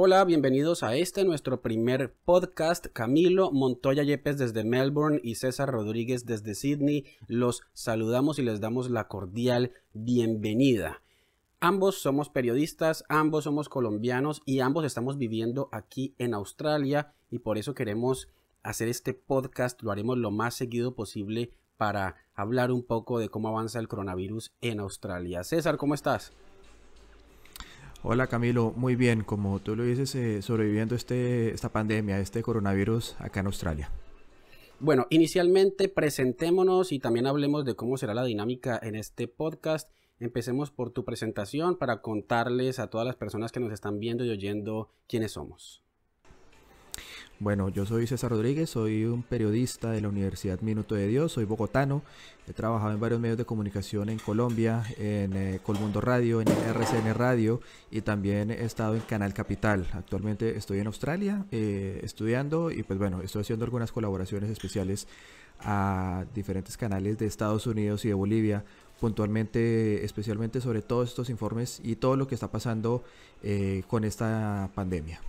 Hola, bienvenidos a este nuestro primer podcast. Camilo Montoya Yepes desde Melbourne y César Rodríguez desde Sydney. Los saludamos y les damos la cordial bienvenida. Ambos somos periodistas, ambos somos colombianos y ambos estamos viviendo aquí en Australia y por eso queremos hacer este podcast. Lo haremos lo más seguido posible para hablar un poco de cómo avanza el coronavirus en Australia. César, ¿cómo estás? Hola Camilo, muy bien, como tú lo dices, eh, sobreviviendo este, esta pandemia, este coronavirus acá en Australia. Bueno, inicialmente presentémonos y también hablemos de cómo será la dinámica en este podcast. Empecemos por tu presentación para contarles a todas las personas que nos están viendo y oyendo quiénes somos. Bueno, yo soy César Rodríguez, soy un periodista de la Universidad Minuto de Dios, soy bogotano, he trabajado en varios medios de comunicación en Colombia, en eh, Colmundo Radio, en RCN Radio y también he estado en Canal Capital. Actualmente estoy en Australia eh, estudiando y pues bueno, estoy haciendo algunas colaboraciones especiales a diferentes canales de Estados Unidos y de Bolivia puntualmente, especialmente sobre todos estos informes y todo lo que está pasando eh, con esta pandemia.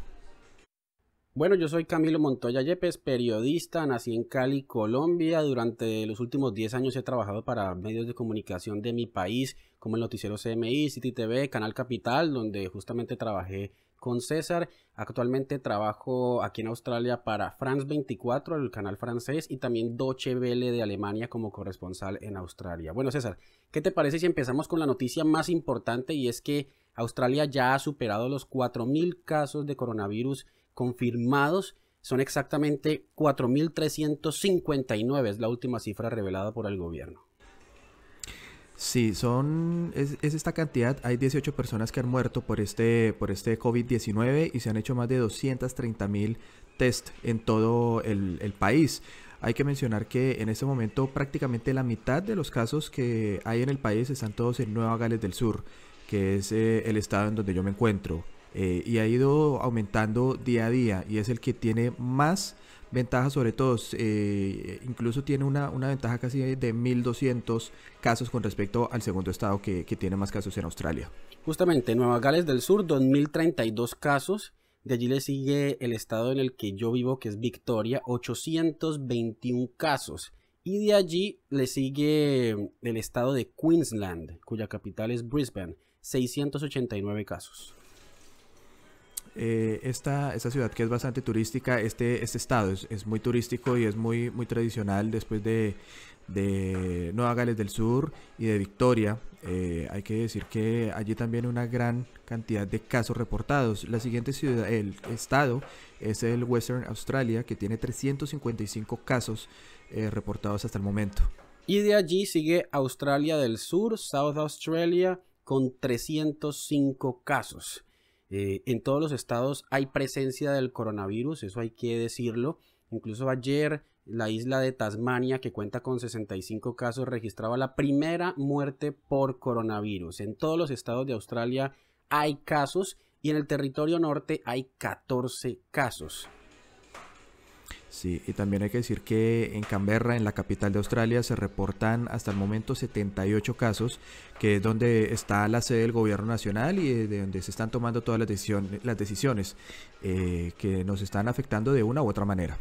Bueno, yo soy Camilo Montoya Yepes, periodista, nací en Cali, Colombia. Durante los últimos 10 años he trabajado para medios de comunicación de mi país, como el noticiero CMI, City TV, Canal Capital, donde justamente trabajé con César. Actualmente trabajo aquí en Australia para France 24, el canal francés, y también Deutsche Welle de Alemania como corresponsal en Australia. Bueno, César, ¿qué te parece si empezamos con la noticia más importante y es que Australia ya ha superado los 4.000 casos de coronavirus confirmados son exactamente 4.359, es la última cifra revelada por el gobierno. Sí, son es, esta cantidad. Hay 18 personas que han muerto por este por este COVID-19 y se han hecho más de 230 mil test en todo el, país. Hay que mencionar que en este momento prácticamente la mitad de los casos que hay en el país están todos en Nueva Gales del Sur, que es eh, el estado en donde yo me encuentro. Eh, y ha ido aumentando día a día y es el que tiene más ventajas sobre todos. Eh, incluso tiene una, una, ventaja casi de 1.200 casos con respecto al segundo estado que, que, tiene más casos en Australia. Justamente, Nueva Gales del Sur, 2.032 casos. De allí le sigue el estado en el que yo vivo, que es Victoria, 821 casos. Y de allí le sigue el estado de Queensland, cuya capital es Brisbane, 689 casos. Eh, esta, esta, ciudad que es bastante turística, este, este estado es, muy turístico y es muy, muy tradicional después de, de Nueva Gales del Sur y de Victoria. Eh, hay que decir que allí también una gran cantidad de casos reportados. La siguiente ciudad, el estado es el Western Australia, que tiene 355 casos eh, reportados hasta el momento. Y de allí sigue Australia del Sur, South Australia, con 305 casos. Eh, en todos los estados hay presencia del coronavirus, eso hay que decirlo. Incluso ayer la isla de Tasmania, que cuenta con 65 casos, registraba la primera muerte por coronavirus. En todos los estados de Australia hay casos y en el territorio norte hay 14 casos. Sí, y también hay que decir que en Canberra, en la capital de Australia, se reportan hasta el momento 78 casos, que es donde está la sede del gobierno nacional y de donde se están tomando todas las, las decisiones eh, que nos están afectando de una u otra manera.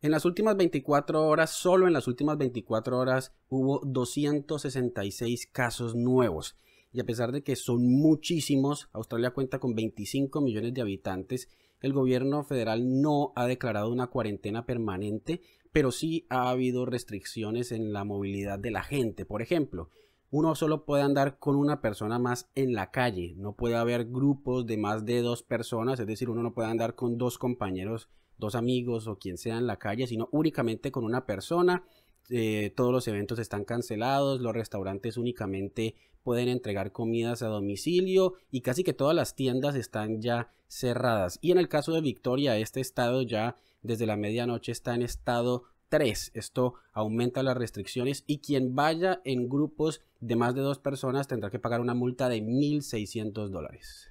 En las últimas 24 horas, solo en las últimas 24 horas, hubo 266 casos nuevos. Y a pesar de que son muchísimos, Australia cuenta con 25 millones de habitantes el gobierno federal no ha declarado una cuarentena permanente, pero sí ha habido restricciones en la movilidad de la gente. Por ejemplo, uno solo puede andar con una persona más en la calle, no puede haber grupos de más de dos personas, es decir, uno no puede andar con dos compañeros, dos amigos o quien sea en la calle, sino únicamente con una persona eh, todos los eventos están cancelados, los restaurantes únicamente pueden entregar comidas a domicilio y casi que todas las tiendas están ya cerradas. Y en el caso de Victoria, este estado ya desde la medianoche está en estado 3. Esto aumenta las restricciones y quien vaya en grupos de más de dos personas tendrá que pagar una multa de 1.600 dólares.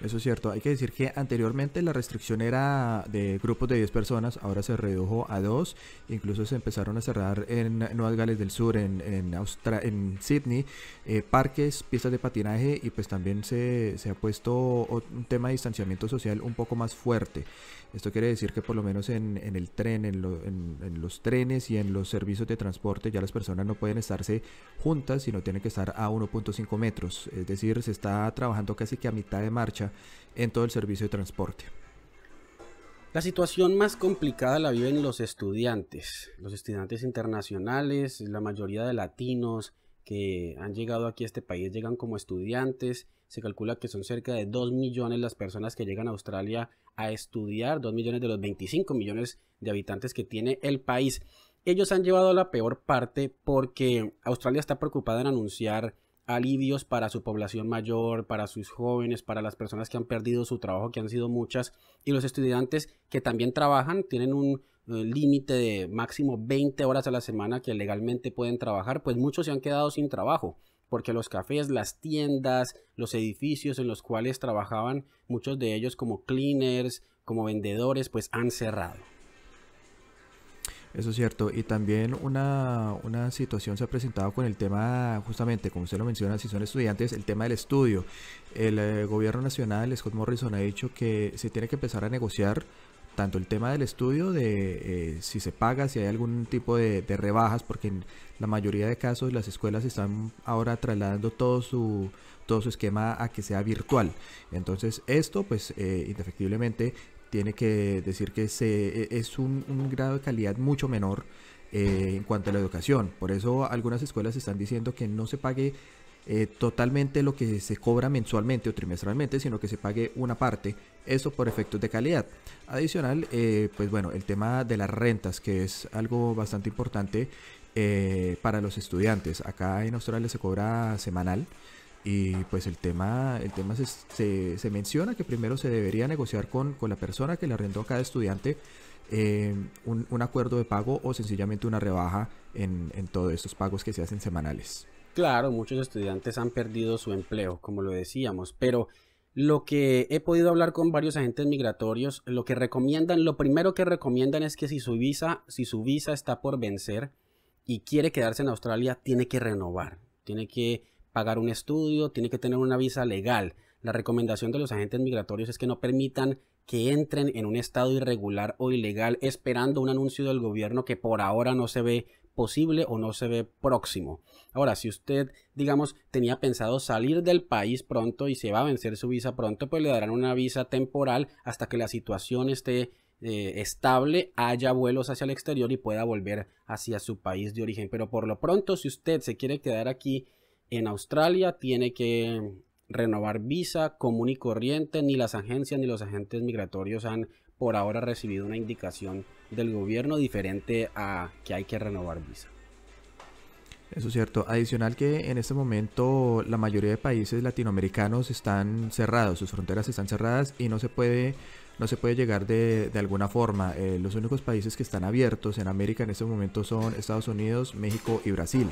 Eso es cierto. Hay que decir que anteriormente la restricción era de grupos de 10 personas, ahora se redujo a 2. Incluso se empezaron a cerrar en Nueva Gales del Sur, en, Sydney, eh, parques, pistas de patinaje y pues también se ha puesto un tema de distanciamiento social un poco más fuerte. Esto quiere decir que por lo menos en, el tren, en, en, los trenes y en los servicios de transporte ya las personas no pueden estarse juntas, sino tienen que estar a 1.5 metros. Es decir, se está trabajando casi que a mitad de marcha en todo el servicio de transporte. La situación más complicada la viven los estudiantes, los estudiantes internacionales, la mayoría de latinos que han llegado aquí a este país llegan como estudiantes. Se calcula que son cerca de 2 millones las personas que llegan a Australia a estudiar, 2 millones de los 25 millones de habitantes que tiene el país. Ellos han llevado la peor parte porque Australia está preocupada en anunciar alivios para su población mayor, para sus jóvenes, para las personas que han perdido su trabajo, que han sido muchas, y los estudiantes que también trabajan, tienen un eh, límite de máximo 20 horas a la semana que legalmente pueden trabajar, pues muchos se han quedado sin trabajo porque los cafés, las tiendas, los edificios en los cuales trabajaban, muchos de ellos como cleaners, como vendedores, pues han cerrado. Eso es cierto. Y también una, una, situación se ha presentado con el tema, justamente, como usted lo menciona, si son estudiantes, el tema del estudio. El eh, gobierno nacional, Scott Morrison, ha dicho que se tiene que empezar a negociar tanto el tema del estudio, de eh, si se paga, si hay algún tipo de, rebajas, porque en la mayoría de casos las escuelas están ahora trasladando todo su, todo su esquema a que sea virtual. Entonces esto, pues eh, indefectiblemente, tiene que decir que se, e, es un, grado de calidad mucho menor eh, en cuanto a la educación. Por eso algunas escuelas están diciendo que no se pague eh, totalmente lo que se cobra mensualmente o trimestralmente, sino que se pague una parte, eso por efectos de calidad. Adicional, eh, pues bueno, el tema de las rentas, que es algo bastante importante para los estudiantes. Acá en Australia se cobra semanal. Y pues el tema, el tema se, se, menciona que primero se debería negociar con, con, la persona que le arrendó a cada estudiante eh, un, un, acuerdo de pago o sencillamente una rebaja en, en todos estos pagos que se hacen semanales. Claro, muchos estudiantes han perdido su empleo, como lo decíamos, pero lo que he podido hablar con varios agentes migratorios, lo que recomiendan, lo primero que recomiendan es que si su visa, si su visa está por vencer y quiere quedarse en Australia, tiene que renovar, tiene que pagar un estudio, tiene que tener una visa legal. La recomendación de los agentes migratorios es que no permitan que entren en un estado irregular o ilegal esperando un anuncio del gobierno que por ahora no se ve posible o no se ve próximo. Ahora, si usted, digamos, tenía pensado salir del país pronto y se va a vencer su visa pronto, pues le darán una visa temporal hasta que la situación esté eh, estable, haya vuelos hacia el exterior y pueda volver hacia su país de origen. Pero por lo pronto, si usted se quiere quedar aquí en Australia tiene que renovar visa común y corriente, ni las agencias ni los agentes migratorios han por ahora recibido una indicación del gobierno diferente a que hay que renovar visa. Eso es cierto. Adicional que en este momento la mayoría de países latinoamericanos están cerrados, sus fronteras están cerradas y no se puede, no se puede llegar de, alguna forma. Eh, los únicos países que están abiertos en América en este momento son Estados Unidos, México y Brasil.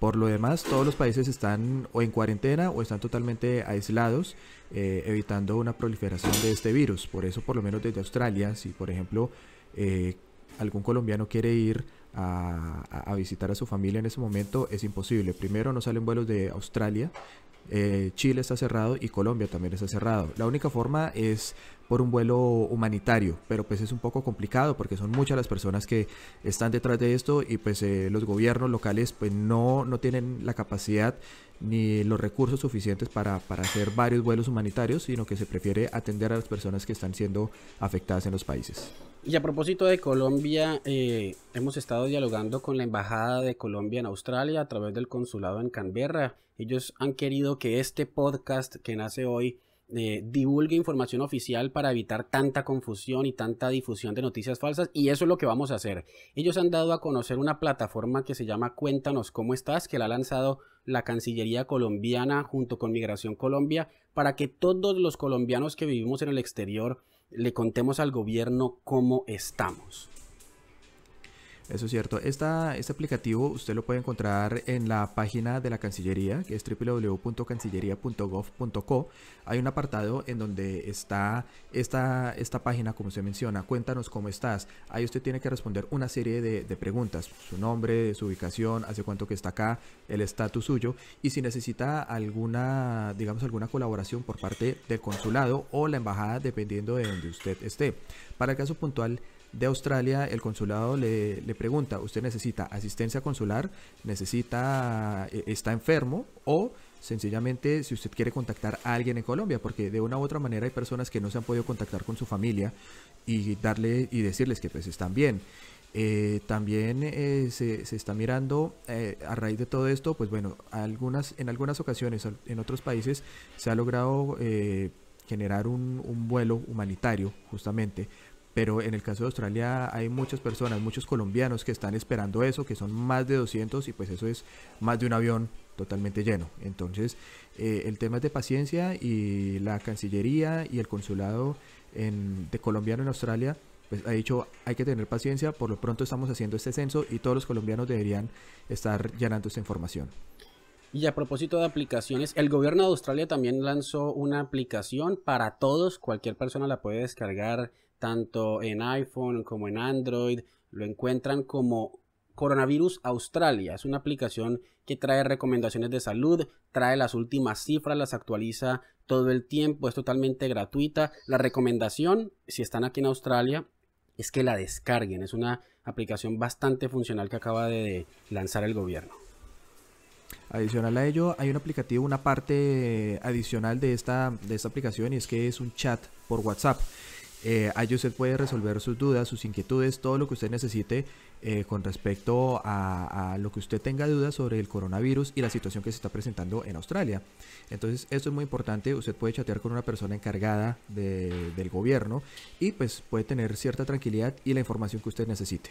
Por lo demás, todos los países están o en cuarentena o están totalmente aislados, eh, evitando una proliferación de este virus. Por eso, por lo menos desde Australia, si por ejemplo eh, algún colombiano quiere ir a, visitar a su familia en ese momento, es imposible. Primero, no salen vuelos de Australia Eh, Chile está cerrado y Colombia también está cerrado. La única forma es por un vuelo humanitario, pero pues es un poco complicado porque son muchas las personas que están detrás de esto y pues eh, los gobiernos locales pues no, no tienen la capacidad ni los recursos suficientes para, para hacer varios vuelos humanitarios, sino que se prefiere atender a las personas que están siendo afectadas en los países. Y a propósito de Colombia, eh, hemos estado dialogando con la Embajada de Colombia en Australia a través del consulado en Canberra. Ellos han querido que este podcast que nace hoy eh, divulgue información oficial para evitar tanta confusión y tanta difusión de noticias falsas y eso es lo que vamos a hacer. Ellos han dado a conocer una plataforma que se llama Cuéntanos cómo estás, que la ha lanzado la Cancillería colombiana junto con Migración Colombia para que todos los colombianos que vivimos en el exterior le contemos al gobierno cómo estamos. Eso es cierto. Esta, este aplicativo usted lo puede encontrar en la página de la Cancillería, que es www.cancillería.gov.co. Hay un apartado en donde está esta, esta página, como se menciona, cuéntanos cómo estás. Ahí usted tiene que responder una serie de, de preguntas, su nombre, su ubicación, hace cuánto que está acá, el estatus suyo, y si necesita alguna, digamos, alguna colaboración por parte del consulado o la embajada, dependiendo de donde usted esté. Para el caso puntual, de Australia, el consulado le, pregunta, ¿usted necesita asistencia consular? ¿Necesita, eh, está enfermo? O sencillamente si usted quiere contactar a alguien en Colombia, porque de una u otra manera hay personas que no se han podido contactar con su familia y darle y decirles que pues están bien. Eh, también eh, se, está mirando a raíz de todo esto, pues bueno, algunas, en algunas ocasiones en otros países se ha logrado generar un, un vuelo humanitario justamente pero en el caso de Australia hay muchas personas, muchos colombianos que están esperando eso, que son más de 200 y pues eso es más de un avión totalmente lleno. Entonces, eh, el tema es de paciencia y la Cancillería y el consulado de colombiano en Australia pues ha dicho hay que tener paciencia, por lo pronto estamos haciendo este censo y todos los colombianos deberían estar llenando esta información. Y a propósito de aplicaciones, el gobierno de Australia también lanzó una aplicación para todos, cualquier persona la puede descargar tanto en iPhone como en Android. Lo encuentran como Coronavirus Australia. Es una aplicación que trae recomendaciones de salud, trae las últimas cifras, las actualiza todo el tiempo, es totalmente gratuita. La recomendación, si están aquí en Australia, es que la descarguen. Es una aplicación bastante funcional que acaba de lanzar el gobierno. Adicional a ello, hay un aplicativo, una parte adicional de esta, de esta aplicación y es que es un chat por WhatsApp. Eh, ahí usted puede resolver sus dudas, sus inquietudes, todo lo que usted necesite eh, con respecto a, lo que usted tenga dudas sobre el coronavirus y la situación que se está presentando en Australia. Entonces, esto es muy importante. Usted puede chatear con una persona encargada del gobierno y pues puede tener cierta tranquilidad y la información que usted necesite.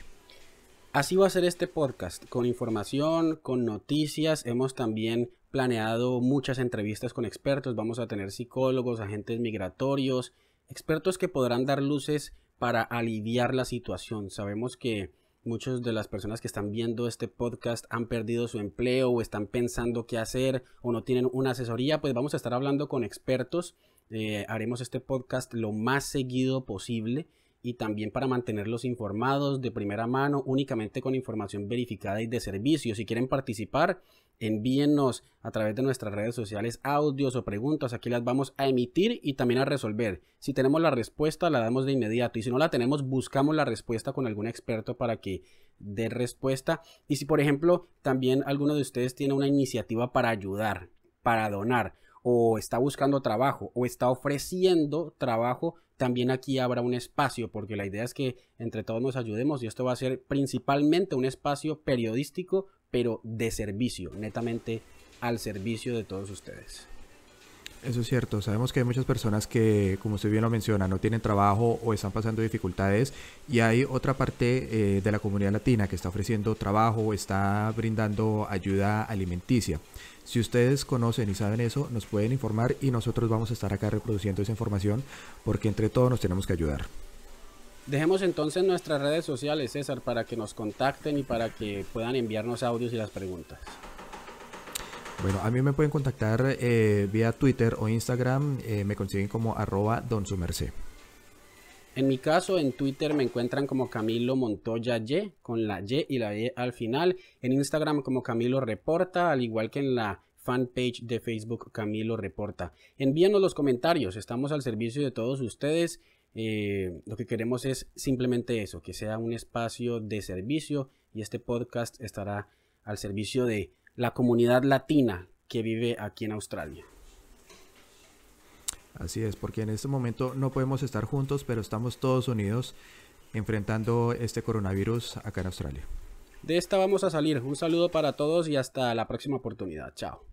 Así va a ser este podcast, con información, con noticias. Hemos también planeado muchas entrevistas con expertos. Vamos a tener psicólogos, agentes migratorios, expertos que podrán dar luces para aliviar la situación. Sabemos que muchas de las personas que están viendo este podcast han perdido su empleo o están pensando qué hacer o no tienen una asesoría, pues vamos a estar hablando con expertos. Eh, haremos este podcast lo más seguido posible y también para mantenerlos informados de primera mano únicamente con información verificada y de servicio. Si quieren participar, envíennos a través de nuestras redes sociales audios o preguntas. Aquí las vamos a emitir y también a resolver. Si tenemos la respuesta, la damos de inmediato. Y si no la tenemos, buscamos la respuesta con algún experto para que dé respuesta. Y si, por ejemplo, también alguno de ustedes tiene una iniciativa para ayudar, para donar, o está buscando trabajo, o está ofreciendo trabajo, también aquí habrá un espacio, porque la idea es que entre todos nos ayudemos y esto va a ser principalmente un espacio periodístico, pero de servicio, netamente al servicio de todos ustedes. Eso es cierto, sabemos que hay muchas personas que, como usted bien lo menciona, no tienen trabajo o están pasando dificultades y hay otra parte eh, de la comunidad latina que está ofreciendo trabajo está brindando ayuda alimenticia. Si ustedes conocen y saben eso, nos pueden informar y nosotros vamos a estar acá reproduciendo esa información porque entre todos nos tenemos que ayudar. Dejemos entonces nuestras redes sociales, César, para que nos contacten y para que puedan enviarnos audios y las preguntas. Bueno, a mí me pueden contactar eh, vía Twitter o Instagram, eh, me consiguen como arroba don En mi caso, en Twitter me encuentran como Camilo Montoya Y, con la Y y la E al final. En Instagram como Camilo Reporta, al igual que en la fanpage de Facebook Camilo Reporta. Envíanos los comentarios, estamos al servicio de todos ustedes. Eh, lo que queremos es simplemente eso, que sea un espacio de servicio y este podcast estará al servicio de la comunidad latina que vive aquí en Australia. Así es, porque en este momento no podemos estar juntos, pero estamos todos unidos enfrentando este coronavirus acá en Australia. De esta vamos a salir. Un saludo para todos y hasta la próxima oportunidad. Chao.